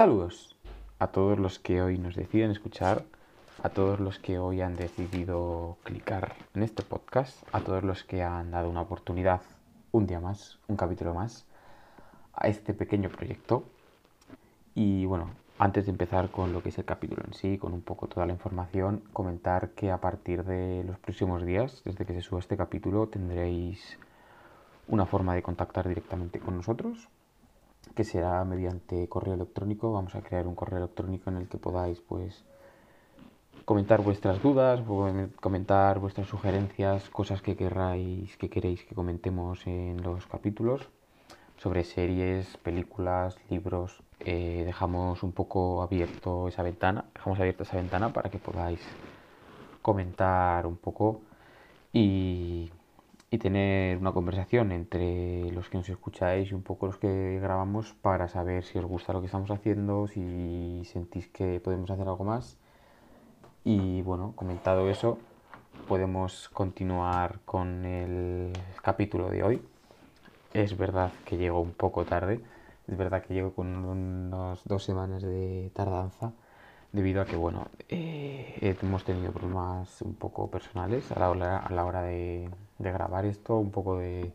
Saludos a todos los que hoy nos deciden escuchar, a todos los que hoy han decidido clicar en este podcast, a todos los que han dado una oportunidad, un día más, un capítulo más, a este pequeño proyecto. Y bueno, antes de empezar con lo que es el capítulo en sí, con un poco toda la información, comentar que a partir de los próximos días, desde que se suba este capítulo, tendréis una forma de contactar directamente con nosotros, que será mediante correo electrónico. Vamos a crear un correo electrónico en el que podáis pues comentar vuestras dudas, comentar vuestras sugerencias, cosas que queráis, que queréis que comentemos en los capítulos sobre series, películas, libros. Eh, dejamos un poco abierto esa ventana, dejamos abierta esa ventana para que podáis comentar un poco y y tener una conversación entre los que nos escucháis y un poco los que grabamos para saber si os gusta lo que estamos haciendo, si sentís que podemos hacer algo más. Y bueno, comentado eso, podemos continuar con el capítulo de hoy. Es verdad que llego un poco tarde, es verdad que llego con unas dos semanas de tardanza debido a que bueno eh, hemos tenido problemas un poco personales a la hora, a la hora de, grabar esto, un poco de,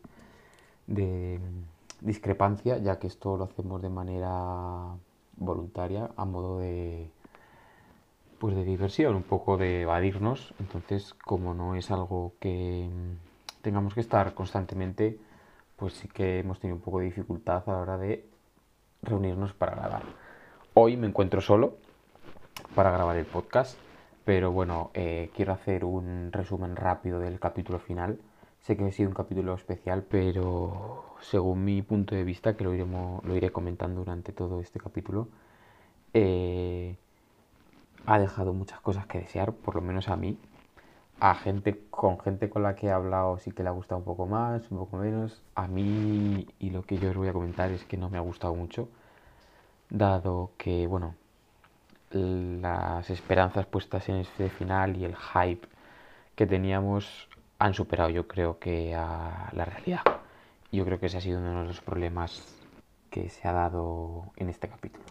discrepancia, ya que esto lo hacemos de manera voluntaria, a modo de pues de diversión, un poco de evadirnos. Entonces, como no es algo que tengamos que estar constantemente, pues sí que hemos tenido un poco de dificultad a la hora de reunirnos para grabar. Hoy me encuentro solo, para grabar el podcast. Pero bueno, eh, quiero hacer un resumen rápido del capítulo final. Sé que ha sido un capítulo especial, pero según mi punto de vista, que lo, iremos, lo iré comentando durante todo este capítulo, eh, ha dejado muchas cosas que desear, por lo menos a mí. A gente, con gente con la que he hablado sí que le ha gustado un poco más, un poco menos. A mí, y lo que yo os voy a comentar es que no me ha gustado mucho, dado que, bueno, las esperanzas puestas en este final y el hype que teníamos han superado yo creo que a la realidad. Yo creo que ese ha sido uno de los problemas que se ha dado en este capítulo.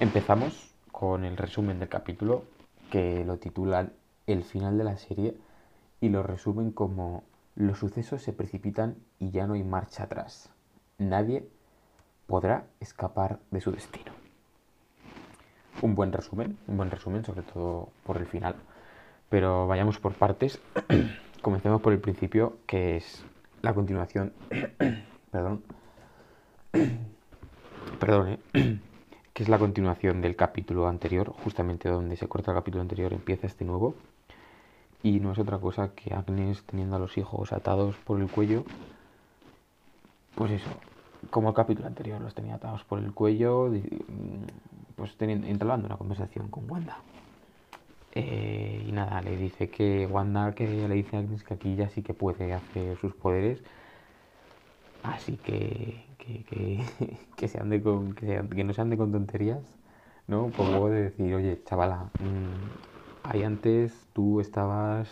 Empezamos con el resumen del capítulo que lo titulan El final de la serie y lo resumen como los sucesos se precipitan y ya no hay marcha atrás. Nadie podrá escapar de su destino un buen resumen, un buen resumen, sobre todo por el final. Pero vayamos por partes. Comencemos por el principio, que es la continuación. perdón. perdón, ¿eh? que es la continuación del capítulo anterior, justamente donde se corta el capítulo anterior, empieza este nuevo. Y no es otra cosa que Agnes teniendo a los hijos atados por el cuello. Pues eso, como el capítulo anterior, los tenía atados por el cuello, pues teniendo, entablando una conversación con Wanda. Eh, y nada, le dice que Wanda, que le dice a Agnes que aquí ya sí que puede hacer sus poderes. Así que que, que, se ande con, que, no se ande con tonterías, ¿no? Un poco de decir, oye, chavala, mm, ahí antes tú estabas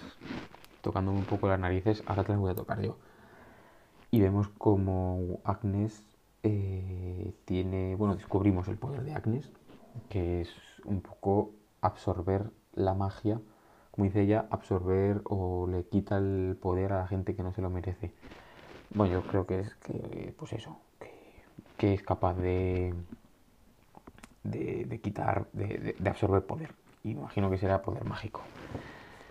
tocándome un poco las narices, ahora te las voy a tocar yo. Y vemos como Agnes eh, tiene, bueno, descubrimos el poder de Agnes, que es un poco absorber la magia, como dice ella, absorber o le quita el poder a la gente que no se lo merece. Bueno, yo creo que es que, pues eso, que, es capaz de, de, quitar, de, absorber poder. Y imagino que será poder mágico.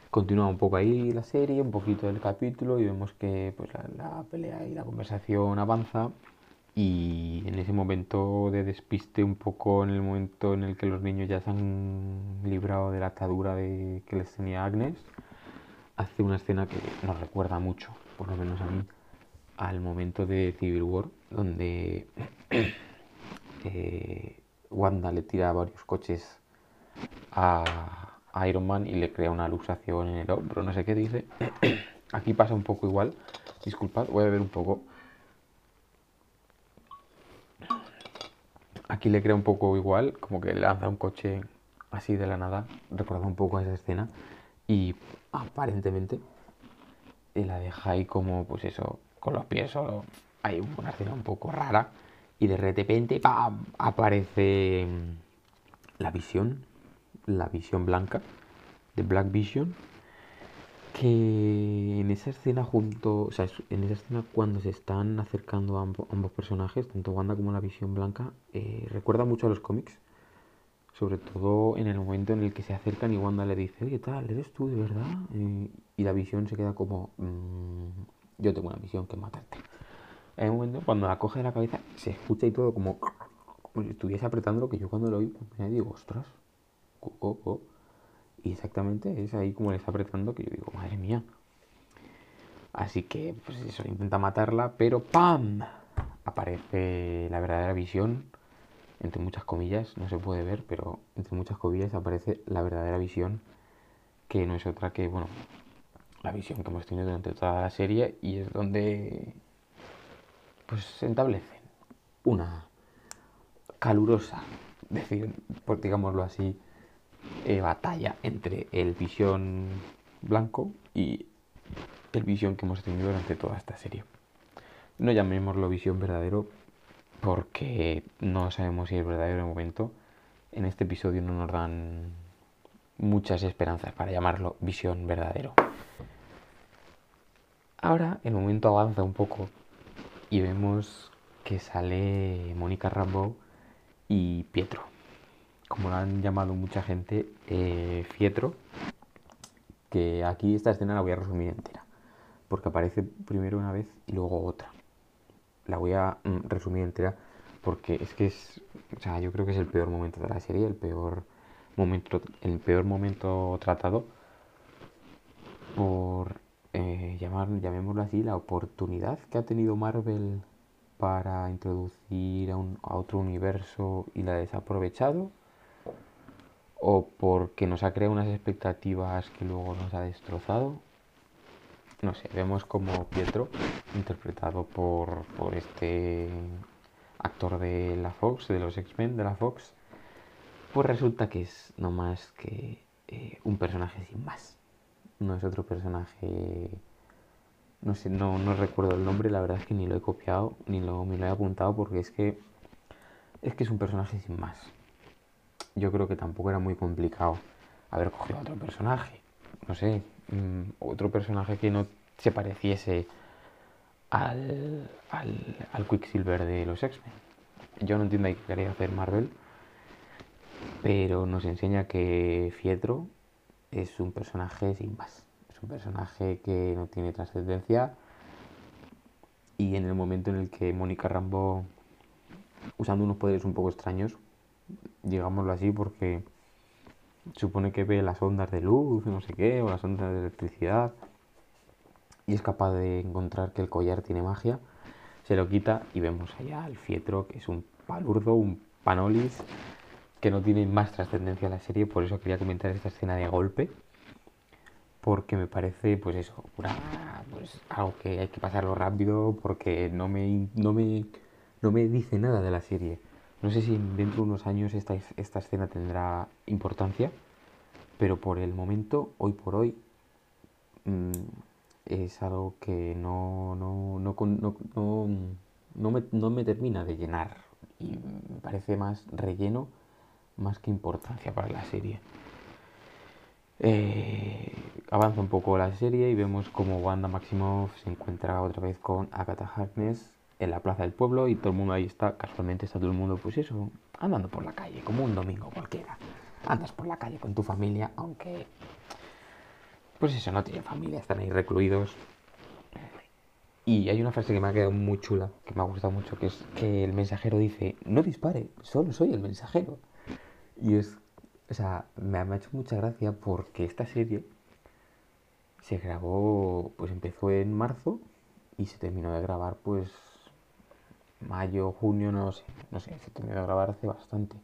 Continúa un poco ahí la serie, un poquito del capítulo y vemos que pues, la pelea y la conversación avanza y en ese momento de despiste un poco en el momento en el que los niños ya se han librado de la atadura de que les tenía Agnes hace una escena que nos recuerda mucho por lo menos a mí al momento de Civil War donde eh, Wanda le tira varios coches a, Iron Man y le crea una luxación en el hombro no sé qué dice. Aquí pasa un poco igual disculpad voy a ver un poco Aquí le crea un poco igual, como que lanza un coche así de la nada, recuerda un poco esa escena y aparentemente la deja ahí como, pues eso, con los pies solo. Hay una escena un poco rara Y de repente, aparece mm, la visión, la visión blanca, de Black Vision, que en esa escena junto, o sea, en esa escena cuando se están acercando a ambos, personajes, tanto Wanda como la visión blanca, eh, recuerda mucho a los cómics. Sobre todo en el momento en el que se acercan y Wanda le dice, oye, tal, ¿eres tú de verdad? Eh, y la visión se queda como, mm, yo tengo una misión que matarte. En un momento, cuando la coge de la cabeza, se escucha y todo como, como si estuviese apretando lo que yo cuando lo oí, me digo, ostras, coco. Y exactamente es ahí como le está apretando que yo digo, madre mía. Así que, pues eso, intenta matarla, pero ¡pam! Aparece la verdadera visión, entre muchas comillas, no se puede ver, pero entre muchas comillas aparece la verdadera visión, que no es otra que, bueno, la visión que hemos tenido durante toda la serie y es donde, pues, se establecen una calurosa, decir, por digámoslo así, eh, batalla entre el visión blanco y el visión que hemos tenido durante toda esta serie. No llamémoslo visión verdadero porque no sabemos si es verdadero de momento. En este episodio no nos dan muchas esperanzas para llamarlo visión verdadero. Ahora el momento avanza un poco y vemos que sale Mónica Rambo y Pietro como lo han llamado mucha gente, eh, Fietro, que aquí esta escena la voy a resumir entera, porque aparece primero una vez y luego otra. La voy a mm, resumir entera porque es que es, o sea, yo creo que es el peor momento de la serie, el peor momento, el peor momento tratado por eh, llamar, llamémoslo así, la oportunidad que ha tenido Marvel para introducir a, un, a otro universo y la ha desaprovechado o porque nos ha creado unas expectativas que luego nos ha destrozado. No sé, vemos como Pietro, interpretado por, por este actor de la Fox, de los X-Men de la Fox, pues resulta que es no más que eh, un personaje sin más. No es otro personaje, no sé, no, no recuerdo el nombre, la verdad es que ni lo he copiado, ni lo, ni lo he apuntado porque es que es que es un personaje sin más yo creo que tampoco era muy complicado haber cogido otro personaje. No sé, mm, otro personaje que no se pareciese al, al, Quicksilver de los X-Men. Yo no entiendo qué quería hacer Marvel, pero nos enseña que Fietro es un personaje sin más. Es un personaje que no tiene trascendencia y en el momento en el que Mónica Rambo, usando unos poderes un poco extraños, digámoslo así, porque supone que ve las ondas de luz, no sé qué, o las ondas de electricidad, y es capaz de encontrar que el collar tiene magia, se lo quita y vemos allá al Fietro, que es un palurdo, un panolis, que no tiene más trascendencia en la serie, por eso quería comentar esta escena de golpe, porque me parece, pues eso, pues algo que hay que pasarlo rápido, porque no me, no me, no me dice nada de la serie no sé si dentro de unos años esta, esta escena tendrá importancia, pero por el momento, hoy por hoy, mm, es algo que no, no, no, me, no me termina de llenar y me parece más relleno más que importancia para la serie. Eh, avanza un poco la serie y vemos como Wanda Maximoff se encuentra otra vez con Agatha Harkness en la plaza del pueblo y todo el mundo ahí está, casualmente está todo el mundo, pues eso, andando por la calle, como un domingo cualquiera. Andas por la calle con tu familia, aunque, pues eso, no tienen familia, están ahí recluidos. Y hay una frase que me ha quedado muy chula, que me ha gustado mucho, que es que el mensajero dice, no dispare, solo soy el mensajero. Y es, o sea, me ha hecho mucha gracia porque esta serie se grabó, pues empezó en marzo y se terminó de grabar pues mayo, junio, no sé, no sé, se terminó de grabar hace bastante.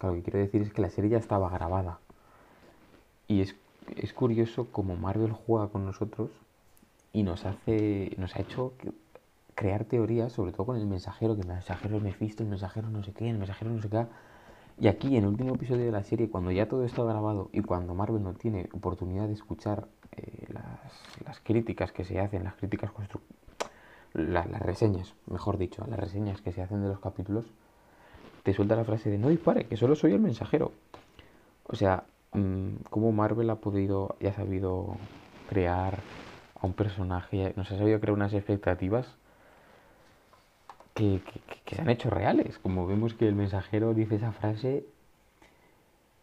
lo que quiero decir es que la serie ya estaba grabada. Y es, es curioso como Marvel juega con nosotros y nos hace, nos ha hecho crear teorías, sobre todo con el mensajero, que el mensajero es Mephisto, el mensajero no sé qué, el mensajero no sé qué. Y aquí, en el último episodio de la serie, cuando ya todo está grabado y cuando Marvel no tiene oportunidad de escuchar eh, las, las, críticas que se hacen, las críticas las reseñas, mejor dicho, las reseñas que se hacen de los capítulos, te suelta la frase de no dispare, que solo soy el mensajero. O sea, mm, cómo Marvel ha podido y ha sabido crear a un personaje, nos ha sabido crear unas expectativas que, se han hecho reales. Como vemos que el mensajero dice esa frase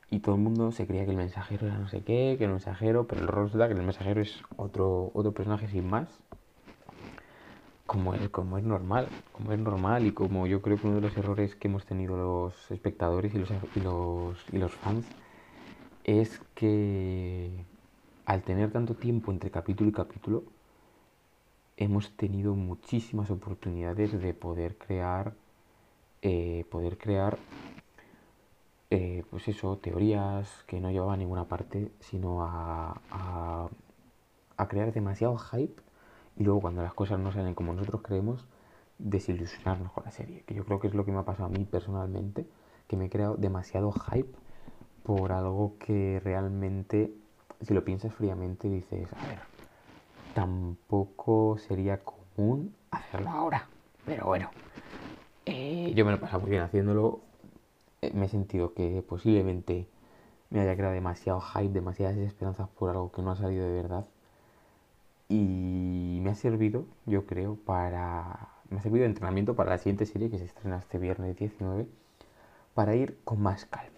y todo el mundo se creía que el mensajero era no sé qué, que el mensajero, pero el resulta que el mensajero es otro, otro personaje sin más. Como es, como es normal, como es normal y como yo creo que uno de los errores que hemos tenido los espectadores y los, y los, y los fans es que al tener tanto tiempo entre capítulo y capítulo, hemos tenido muchísimas oportunidades de poder crear, eh, poder crear, eh, pues eso, teorías que no llevaban a ninguna parte, sino a, a, a, crear demasiado hype y luego cuando las cosas no salen como nosotros creemos, desilusionarnos con la serie. Que yo creo que es lo que me ha pasado a mí personalmente, que me he creado demasiado hype por algo que realmente si lo piensas fríamente, dices, a ver, tampoco sería común hacerlo ahora. Pero bueno, eh, yo me lo he pasado muy bien haciéndolo. Eh, me he sentido que posiblemente me haya creado demasiado hype, demasiadas esperanzas por algo que no ha salido de verdad. Y me ha servido, yo creo, para. Me ha servido de entrenamiento para la siguiente serie que se estrena este viernes 19, para ir con más calma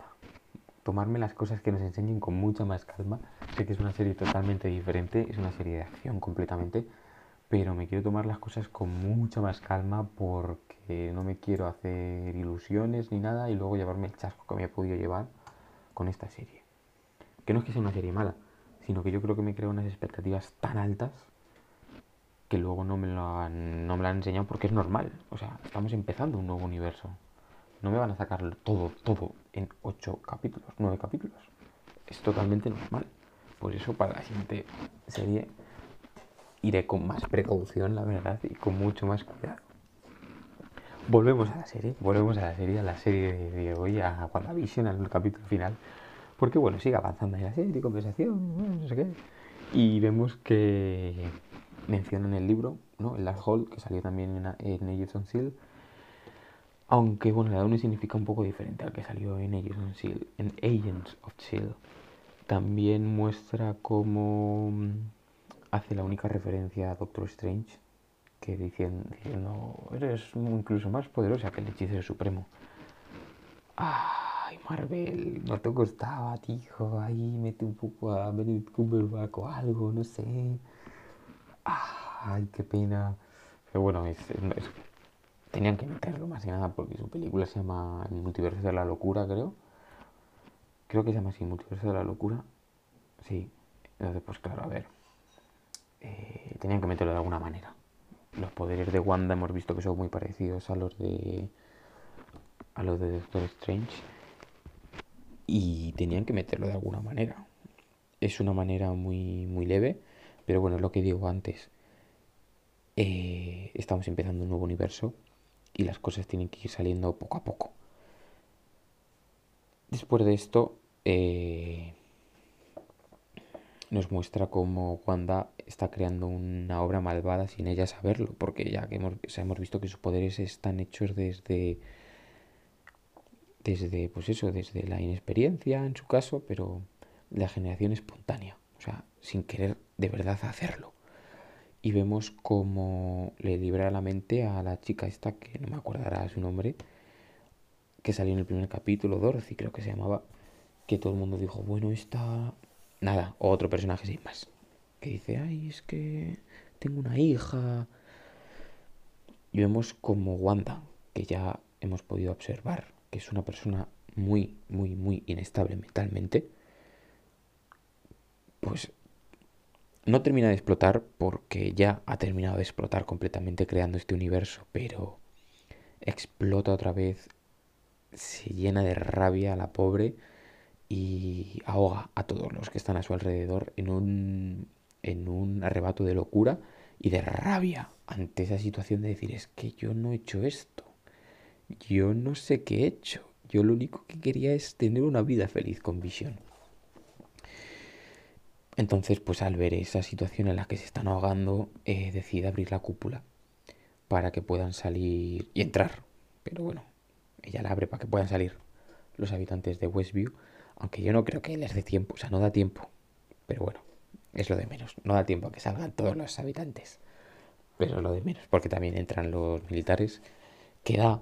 tomarme las cosas que nos enseñen con mucha más calma. Sé que es una serie totalmente diferente, es una serie de acción completamente, pero me quiero tomar las cosas con mucha más calma porque no me quiero hacer ilusiones ni nada y luego llevarme el chasco que me he podido llevar con esta serie. Que no es que sea una serie mala, sino que yo creo que me creo unas expectativas tan altas que luego no me, lo han, no me lo han enseñado porque es normal. O sea, estamos empezando un nuevo universo. No me van a sacar todo, todo en ocho capítulos, nueve capítulos. Es totalmente normal. Por eso para la siguiente serie iré con más precaución, la verdad, y con mucho más cuidado. Volvemos a la serie, volvemos a la serie, a la serie de hoy, a WandaVision, al capítulo final. Porque bueno, sigue avanzando en la serie, conversación, no sé qué. Y vemos que mencionan el libro, ¿no? El Last Hall, que salió también en, en on Seal aunque bueno, le da un significado un poco diferente al que salió en Agents, en Agents of Shield. También muestra cómo mm, hace la única referencia a Doctor Strange, que diciendo, diciendo eres incluso más poderosa que el hechicero supremo. Ay, Marvel, no te costaba, hijo, ahí mete un poco a Benedict Cumberbatch o algo, no sé. Ay, qué pena. Pero bueno, tenían que meterlo más que nada porque su película se llama El multiverso de la locura, creo. Creo que se llama así, Multiverso de la locura. Sí. Entonces, pues claro, a ver. Eh, tenían que meterlo de alguna manera. Los poderes de Wanda hemos visto que son muy parecidos a los de. a los de Doctor Strange. Y tenían que meterlo de alguna manera. Es una manera muy, muy leve. Pero bueno, es lo que digo antes. Eh, estamos empezando un nuevo universo y las cosas tienen que ir saliendo poco a poco. Después de esto, eh, nos muestra cómo Wanda está creando una obra malvada sin ella saberlo, porque ya que hemos, hemos visto que sus poderes están hechos desde, desde, pues eso, desde la inexperiencia en su caso, pero la generación espontánea, o sea, sin querer de verdad hacerlo y vemos cómo le libera la mente a la chica esta, que no me acordará su nombre, que salió en el primer capítulo, Dorothy creo que se llamaba, que todo el mundo dijo, bueno, esta... Nada, otro personaje sin más, que dice, ay, es que tengo una hija. Y vemos como Wanda, que ya hemos podido observar, que es una persona muy, muy, muy inestable mentalmente, pues no termina de explotar porque ya ha terminado de explotar completamente creando este universo, pero explota otra vez, se llena de rabia a la pobre y ahoga a todos los que están a su alrededor en un, en un arrebato de locura y de rabia ante esa situación de decir es que yo no he hecho esto, yo no sé qué he hecho, yo lo único que quería es tener una vida feliz con visión. Entonces, pues al ver esa situación en la que se están ahogando, eh, decide abrir la cúpula. para que puedan salir y entrar. Pero bueno, ella la abre para que puedan salir los habitantes de Westview. Aunque yo no creo que les dé tiempo, o sea, no da tiempo. Pero bueno, es lo de menos. No da tiempo a que salgan todos los habitantes. Pero es lo de menos, porque también entran los militares. Que da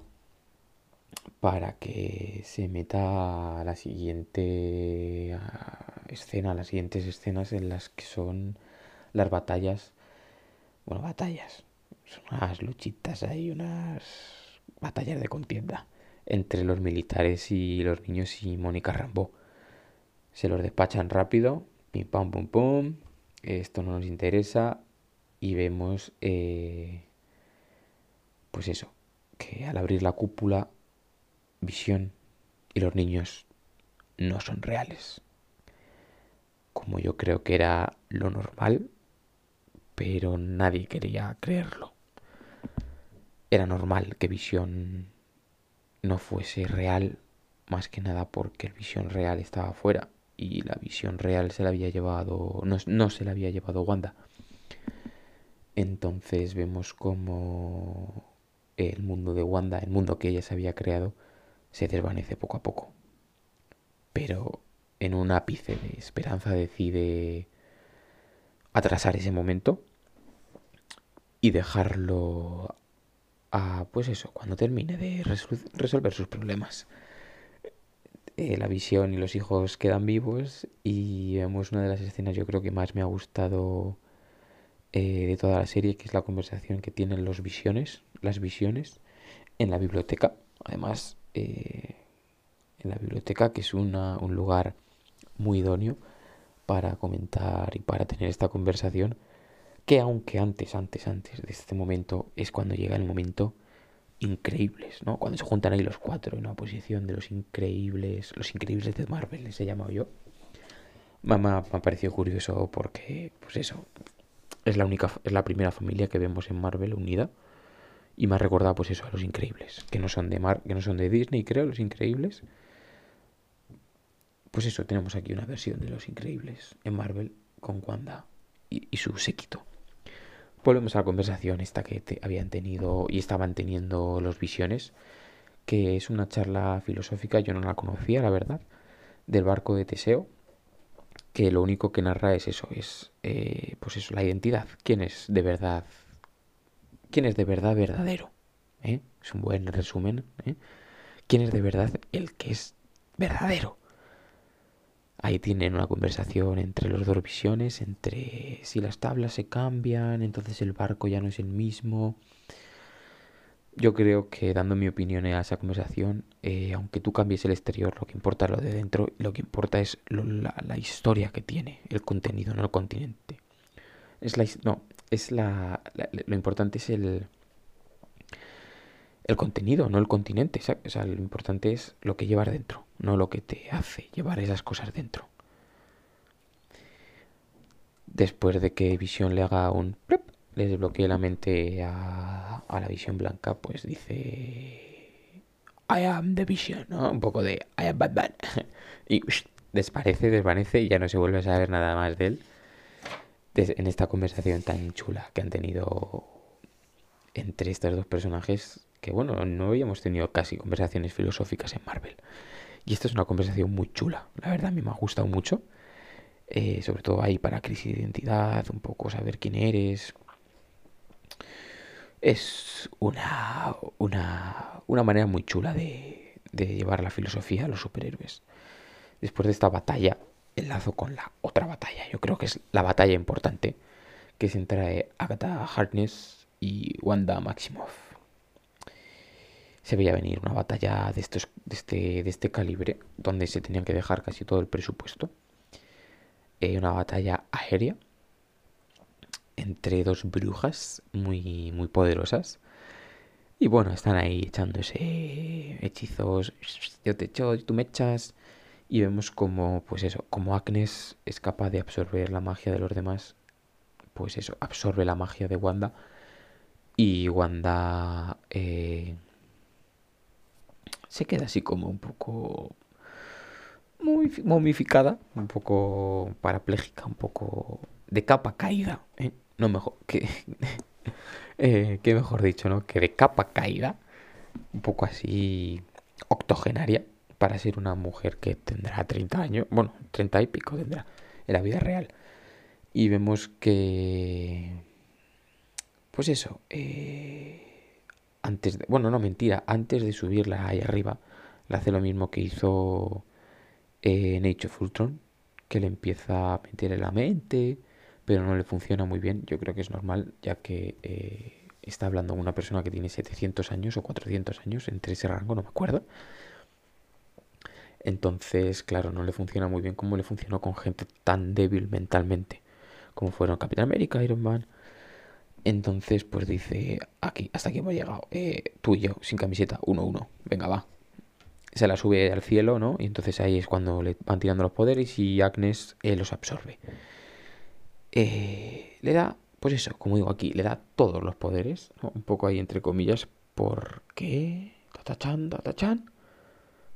para que se meta a la siguiente escena, las siguientes escenas en las que son las batallas. Bueno, batallas. Son unas luchitas ahí, unas batallas de contienda entre los militares y los niños y Mónica Rambo. Se los despachan rápido, pim pam pum pum, esto no nos interesa y vemos, eh, pues eso, que al abrir la cúpula, visión y los niños no son reales. Como yo creo que era lo normal, pero nadie quería creerlo. Era normal que visión no fuese real, más que nada porque el visión real estaba fuera y la visión real se la había llevado, no, no se la había llevado Wanda. Entonces vemos como el mundo de Wanda, el mundo que ella se había creado, se desvanece poco a poco. Pero en un ápice de esperanza decide atrasar ese momento y dejarlo a, pues eso, cuando termine de resolver sus problemas. Eh, la visión y los hijos quedan vivos y vemos una de las escenas yo creo que más me ha gustado eh, de toda la serie, que es la conversación que tienen los visiones, las visiones, en la biblioteca. Además, eh, en la biblioteca, que es un lugar muy idóneo para comentar y para tener esta conversación, que aunque antes, antes, antes de este momento, es cuando llega el momento increíbles, ¿no? Cuando se juntan ahí los cuatro en una posición de los increíbles, los increíbles de Marvel, les he llamado yo. Mamá me ha parecido curioso porque, pues eso, es la única, es la primera familia que vemos en Marvel unida y me ha recordado, pues eso, a los increíbles, que no son de Mar, que no son de Disney, creo, los increíbles. Pues eso, tenemos aquí una versión de los increíbles en Marvel con Wanda y, su séquito. Volvemos a la conversación esta que habían tenido y estaban teniendo los visiones, que es una charla filosófica, yo no la conocía, la verdad, del barco de Teseo, que lo único que narra es eso, es eh, pues eso, la identidad, quién es de verdad, quién es de verdad verdadero, ¿eh? es un buen resumen, ¿eh? quién es de verdad el que es verdadero. Ahí tienen una conversación entre los dos visiones, entre si las tablas se cambian, entonces el barco ya no es el mismo. Yo creo que dando mi opinión a esa conversación, eh, aunque tú cambies el exterior, lo que importa es lo de dentro, lo que importa es la, historia que tiene, el contenido, no el continente. Es la, no, es la, lo importante es el, el contenido, no el continente. O sea, lo importante es lo que llevas dentro, no lo que te hace llevar esas cosas dentro. Después de que Visión le haga un le desbloquee la mente a, la Visión Blanca, pues dice I am the Vision, ¿no? Un poco de I am Batman. y desparece, desvanece y ya no se vuelve a saber nada más de él. En esta conversación tan chula que han tenido entre estos dos personajes que bueno, no habíamos tenido casi conversaciones filosóficas en Marvel. Y esta es una conversación muy chula, la verdad a mí me ha gustado mucho. Eh, sobre todo ahí para crisis de identidad, un poco saber quién eres. Es una, una, una manera muy chula de, de llevar la filosofía a los superhéroes. Después de esta batalla, enlazo con la otra batalla. Yo creo que es la batalla importante que se entre Agatha Harkness y Wanda Maximoff se veía venir una batalla de, estos, de, este, de este calibre, donde se tenían que dejar casi todo el presupuesto. Eh, una batalla aérea entre dos brujas muy, muy poderosas. Y bueno, están ahí echándose hechizos. Yo te echo, tú me echas. Y vemos como, pues eso, como Agnes es capaz de absorber la magia de los demás. Pues eso, absorbe la magia de Wanda. Y Wanda eh, se queda así como un poco momificada, un poco parapléjica, un poco de capa caída, ¿eh? no mejor que eh, que mejor dicho, ¿no? Que de capa caída, un poco así octogenaria, para ser una mujer que tendrá 30 años, bueno, 30 y pico tendrá en la vida real. Y vemos que, pues eso, eh, antes de, bueno, no mentira, antes de subirla ahí arriba, le hace lo mismo que hizo eh, Nature Fultron, que le empieza a meter en la mente, pero no le funciona muy bien. Yo creo que es normal, ya que eh, está hablando una persona que tiene 700 años o 400 años, entre ese rango, no me acuerdo. Entonces, claro, no le funciona muy bien como le funcionó con gente tan débil mentalmente, como fueron Capitán América, Iron Man. Entonces, pues dice, aquí, hasta aquí hemos llegado, eh, tú y yo, sin camiseta, uno, uno, venga, va, se la sube al cielo, ¿no? Y entonces ahí es cuando le van tirando los poderes y Agnes eh, los absorbe. Eh, le da, pues eso, como digo aquí, le da todos los poderes, ¿no? un poco ahí entre comillas, porque... Tatachan, tatachan.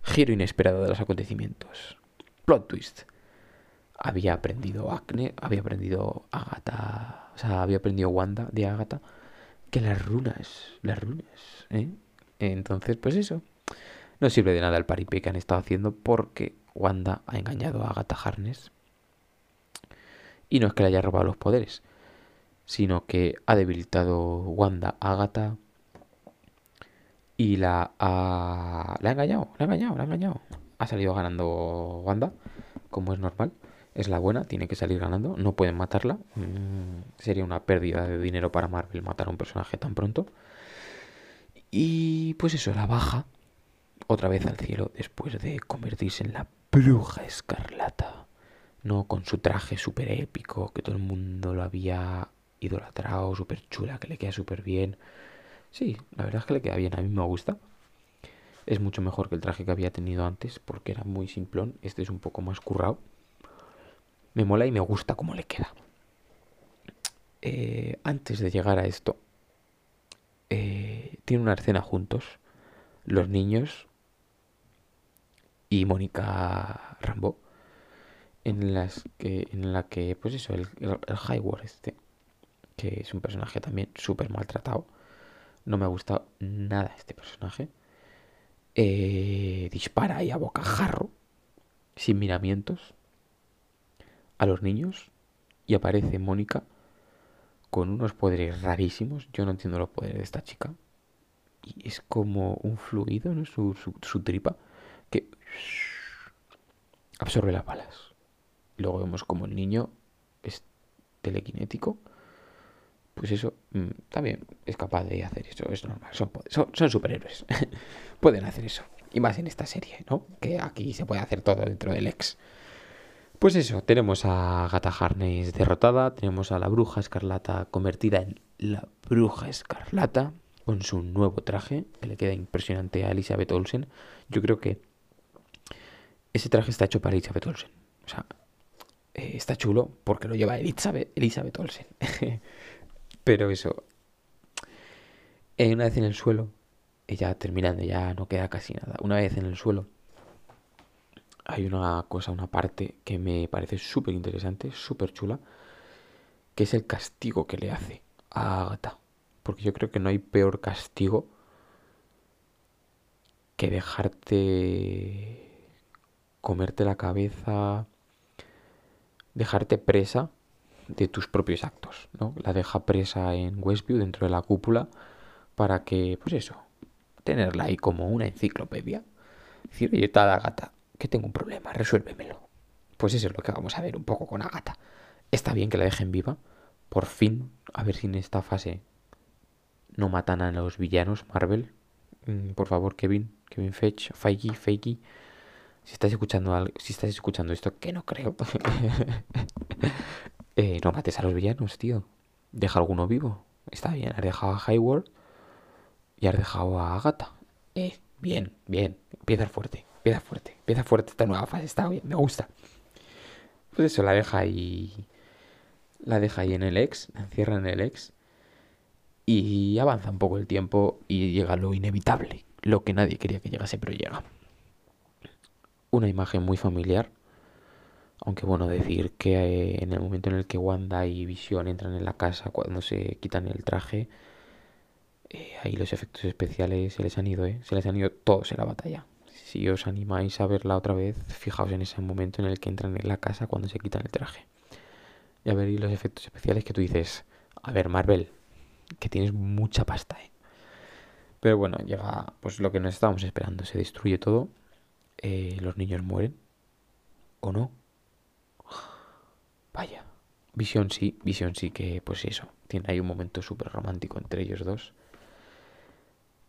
Giro inesperado de los acontecimientos. Plot twist. Había aprendido Agnes, había aprendido Agatha, o sea, había aprendido Wanda de Agatha, que las runas, las runas, ¿eh? Entonces, pues eso, no sirve de nada el paripé que han estado haciendo porque Wanda ha engañado a Agatha Harness. Y no es que le haya robado los poderes, sino que ha debilitado Wanda a Agatha y la ha, engañado, la ha engañado, la ha engañado. Ha salido ganando Wanda, como es normal. Es la buena, tiene que salir ganando. No pueden matarla. Mm, sería una pérdida de dinero para Marvel matar a un personaje tan pronto. Y pues eso, la baja otra vez al cielo después de convertirse en la bruja escarlata. No con su traje súper épico, que todo el mundo lo había idolatrado, súper chula, que le queda súper bien. Sí, la verdad es que le queda bien, a mí me gusta. Es mucho mejor que el traje que había tenido antes porque era muy simplón. Este es un poco más currado. Me mola y me gusta cómo le queda. Eh, antes de llegar a esto, eh, tiene una escena juntos. Los niños y Mónica Rambo en las que en la que pues eso el, el, Highward este que es un personaje también súper maltratado no me ha gustado nada este personaje eh, dispara ahí a bocajarro sin miramientos a los niños y aparece Mónica con unos poderes rarísimos yo no entiendo los poderes de esta chica y es como un fluido ¿no? su, su, su tripa que absorbe las balas. Luego vemos como el niño es telequinético. Pues eso mm, también es capaz de hacer eso, es normal, son, son, superhéroes. Pueden hacer eso. Y más en esta serie, ¿no? Que aquí se puede hacer todo dentro del ex. Pues eso, tenemos a Gata Harness derrotada, tenemos a la bruja escarlata convertida en la bruja escarlata con su nuevo traje, que le queda impresionante a Elizabeth Olsen. Yo creo que ese traje está hecho para Elizabeth Olsen. O sea, eh, está chulo porque lo lleva Elizabeth, Elizabeth Olsen. Pero eso, eh, una vez en el suelo, ella terminando, ya no queda casi nada. Una vez en el suelo, hay una cosa, una parte que me parece súper interesante, súper chula, que es el castigo que le hace a Agatha. Porque yo creo que no hay peor castigo que dejarte comerte la cabeza, dejarte presa de tus propios actos, ¿no? La deja presa en Westview dentro de la cúpula para que, pues eso, tenerla ahí como una enciclopedia. Decir, oye, está gata, que tengo un problema, resuélvemelo. Pues eso es lo que vamos a ver un poco con Agatha. Está bien que la dejen viva. Por fin, a ver si en esta fase no matan a los villanos Marvel. Mm, por favor, Kevin, Kevin Feige, Feige, Feige si estás escuchando algo, si estás escuchando esto, que no creo, eh, no mates a los villanos, tío. Deja alguno vivo. Está bien, has dejado a Highward y has dejado a Agatha. Eh, bien, bien. Empieza fuerte, empieza fuerte, empieza fuerte esta nueva fase. Está bien, me gusta. Pues eso, la deja ahí. La deja ahí en el ex, la encierra en el ex. Y avanza un poco el tiempo y llega lo inevitable. Lo que nadie quería que llegase, pero llega una imagen muy familiar Aunque bueno, decir que eh, en el momento en el que Wanda y Visión entran en la casa, cuando se quitan el traje, eh, ahí los efectos especiales se les han ido, ¿eh? Se les han ido todos en la batalla. Si os animáis a verla otra vez, fijaos en ese momento en el que entran en la casa cuando se quitan el traje. Y a ver los efectos especiales que tú dices, a ver Marvel, que tienes mucha pasta, ¿eh? Pero bueno, llega pues lo que nos estábamos esperando, se destruye todo, eh, los niños mueren, ¿o no? Vaya. Visión sí, Visión sí que, pues eso, tiene ahí un momento súper romántico entre ellos dos.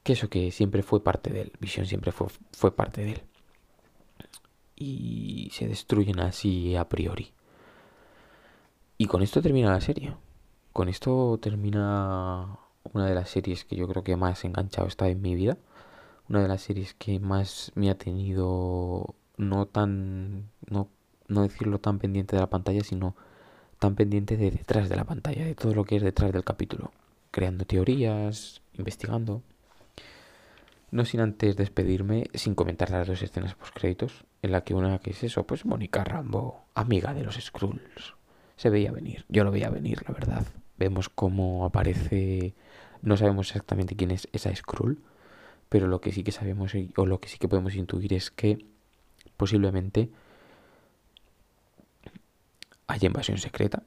Que eso que siempre fue parte de él, Visión siempre fue, fue parte de él. Y se destruyen así a priori. Y con esto termina la serie. Con esto termina una de las series que yo creo que más enganchado está en mi vida. Una de las series que más me ha tenido no tan no no decirlo tan pendiente de la pantalla, sino tan pendiente de detrás de la pantalla, de todo lo que es detrás del capítulo, creando teorías, investigando. No sin antes despedirme sin comentar las dos escenas post créditos, en la que una que es eso, pues Mónica Rambo, amiga de los Skrulls. Se veía venir, yo lo veía venir, la verdad. Vemos cómo aparece, no sabemos exactamente quién es esa Skrull, pero lo que sí que sabemos o lo que sí que podemos intuir es que posiblemente haya invasión secreta,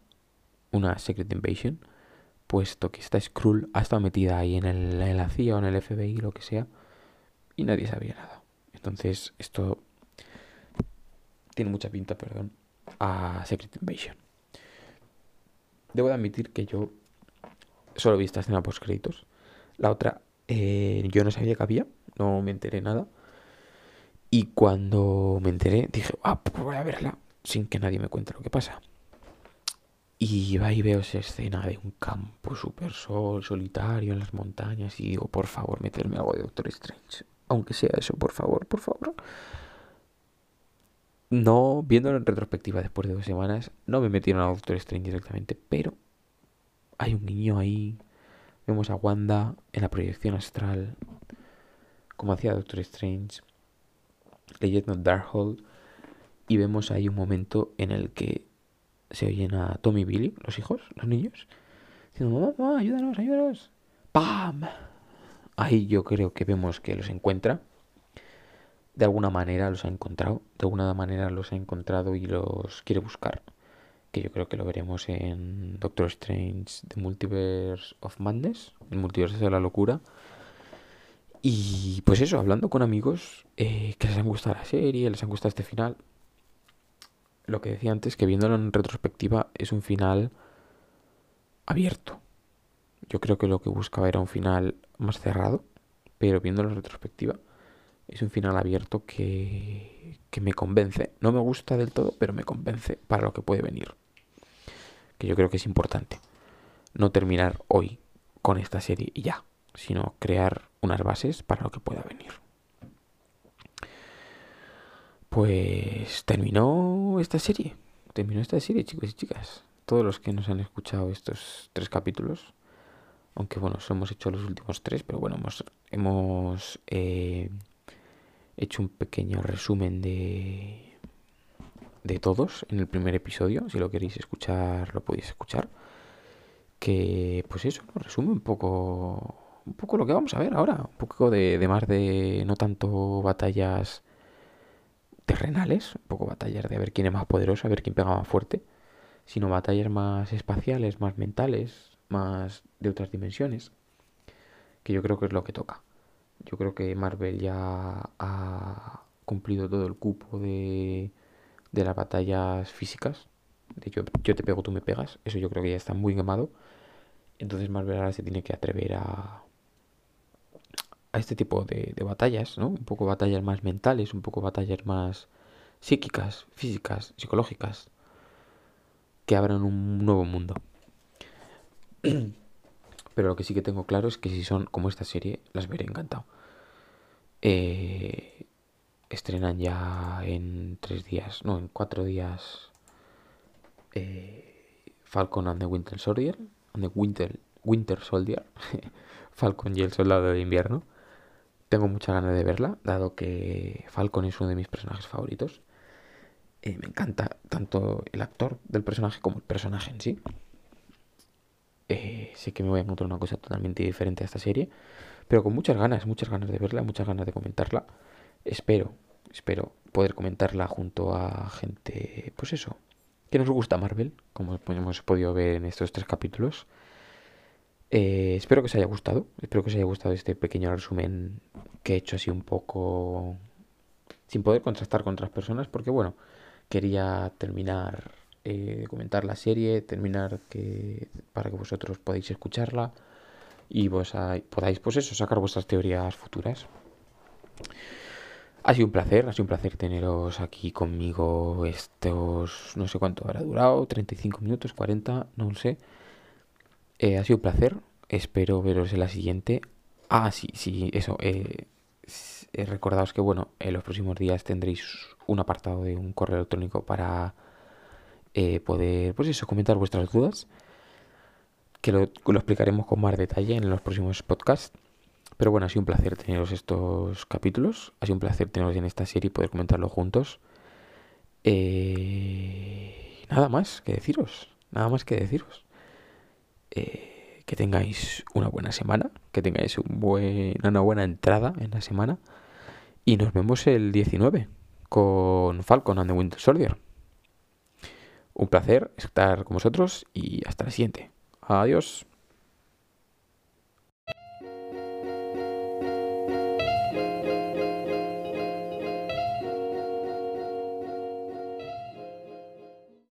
una Secret Invasion, puesto que esta Skrull ha estado metida ahí en, el, en la CIA o en el FBI, lo que sea, y nadie sabía nada. Entonces, esto tiene mucha pinta, perdón, a Secret Invasion. Debo de admitir que yo solo vi esta escena post créditos. La otra, eh, yo no sabía que había, no me enteré nada. Y cuando me enteré, dije, ah, pues voy a verla, sin que nadie me cuente lo que pasa. Y va y veo esa escena de un campo súper sol, solitario en las montañas y digo, por favor, meterme algo de Doctor Strange. Aunque sea eso, por favor, por favor. No, viéndolo en retrospectiva después de dos semanas, no me metieron a Doctor Strange directamente, pero hay un niño ahí. Vemos a Wanda en la proyección astral, como hacía Doctor Strange, leyendo Darkhold, y vemos ahí un momento en el que se oyen a Tommy y Billy, los hijos, los niños, diciendo, mamá, mamá, ayúdanos, ayúdanos. ¡Pam! Ahí yo creo que vemos que los encuentra. De alguna manera los ha encontrado. De alguna manera los ha encontrado y los quiere buscar. Que yo creo que lo veremos en Doctor Strange The Multiverse of Madness. El multiverso de la locura. Y pues eso, hablando con amigos eh, que les han gustado la serie, les han gustado este final lo que decía antes, que viéndolo en retrospectiva es un final abierto. Yo creo que lo que buscaba era un final más cerrado, pero viéndolo en retrospectiva es un final abierto que, que me convence. No me gusta del todo, pero me convence para lo que puede venir. Que yo creo que es importante. No terminar hoy con esta serie y ya, sino crear unas bases para lo que pueda venir. Pues terminó esta serie. Terminó esta serie, chicos y chicas. Todos los que nos han escuchado estos tres capítulos. Aunque bueno, hemos hecho los últimos tres, pero bueno, hemos, eh, hecho un pequeño resumen de, de todos en el primer episodio. Si lo queréis escuchar, lo podéis escuchar. Que pues eso, resume un poco un poco lo que vamos a ver ahora. Un poco de, de más de no tanto batallas terrenales, un poco batallas de a ver quién es más poderoso, a ver quién pega más fuerte, sino batallas más espaciales, más mentales, más de otras dimensiones, que yo creo que es lo que toca. Yo creo que Marvel ya ha cumplido todo el cupo de, de las batallas físicas. De hecho, yo te pego, tú me pegas. Eso yo creo que ya está muy quemado. Entonces Marvel ahora se tiene que atrever a, a este tipo de, batallas, ¿no? Un poco batallas más mentales, un poco batallas más psíquicas, físicas, psicológicas, que abran un nuevo mundo. Pero lo que sí que tengo claro es que si son como esta serie, las veré encantado. Eh, estrenan ya en tres días, no, en cuatro días eh, Falcon and the Winter Soldier, and the Winter, Winter Soldier, Falcon y el Soldado de Invierno. Tengo mucha ganas de verla, dado que Falcon es uno de mis personajes favoritos. Eh, me encanta tanto el actor del personaje como el personaje en sí. Eh, sé que me voy a encontrar una cosa totalmente diferente a esta serie, pero con muchas ganas, muchas ganas de verla, muchas ganas de comentarla. Espero, espero poder comentarla junto a gente, pues eso, que nos gusta Marvel, como hemos podido ver en estos tres capítulos. Eh, espero que os haya gustado, espero que os haya gustado este pequeño resumen que he hecho así un poco sin poder contrastar con otras personas, porque bueno, quería terminar eh, de comentar la serie, terminar que para que vosotros podáis escucharla y vos podáis, pues eso, sacar vuestras teorías futuras. Ha sido un placer, ha sido un placer teneros aquí conmigo estos, no sé cuánto habrá durado, 35 minutos, 40, no sé. Eh, ha sido un placer, espero veros en la siguiente. Ah, sí, sí, eso. Eh, eh, recordaos que, bueno, en los próximos días tendréis un apartado de un correo electrónico para poder, pues eso, comentar vuestras dudas. Que lo, lo explicaremos con más detalle en los próximos podcasts. Pero bueno, ha sido un placer teneros estos capítulos. Ha sido un placer teneros en esta serie y poder comentarlo juntos. Eh, nada más que deciros. Nada más que deciros. Eh, que tengáis una buena semana. Que tengáis un buen, una buena entrada en la semana. Y nos vemos el 19 con Falcon and the Winter Soldier. Un placer estar con vosotros y hasta la siguiente. Adiós.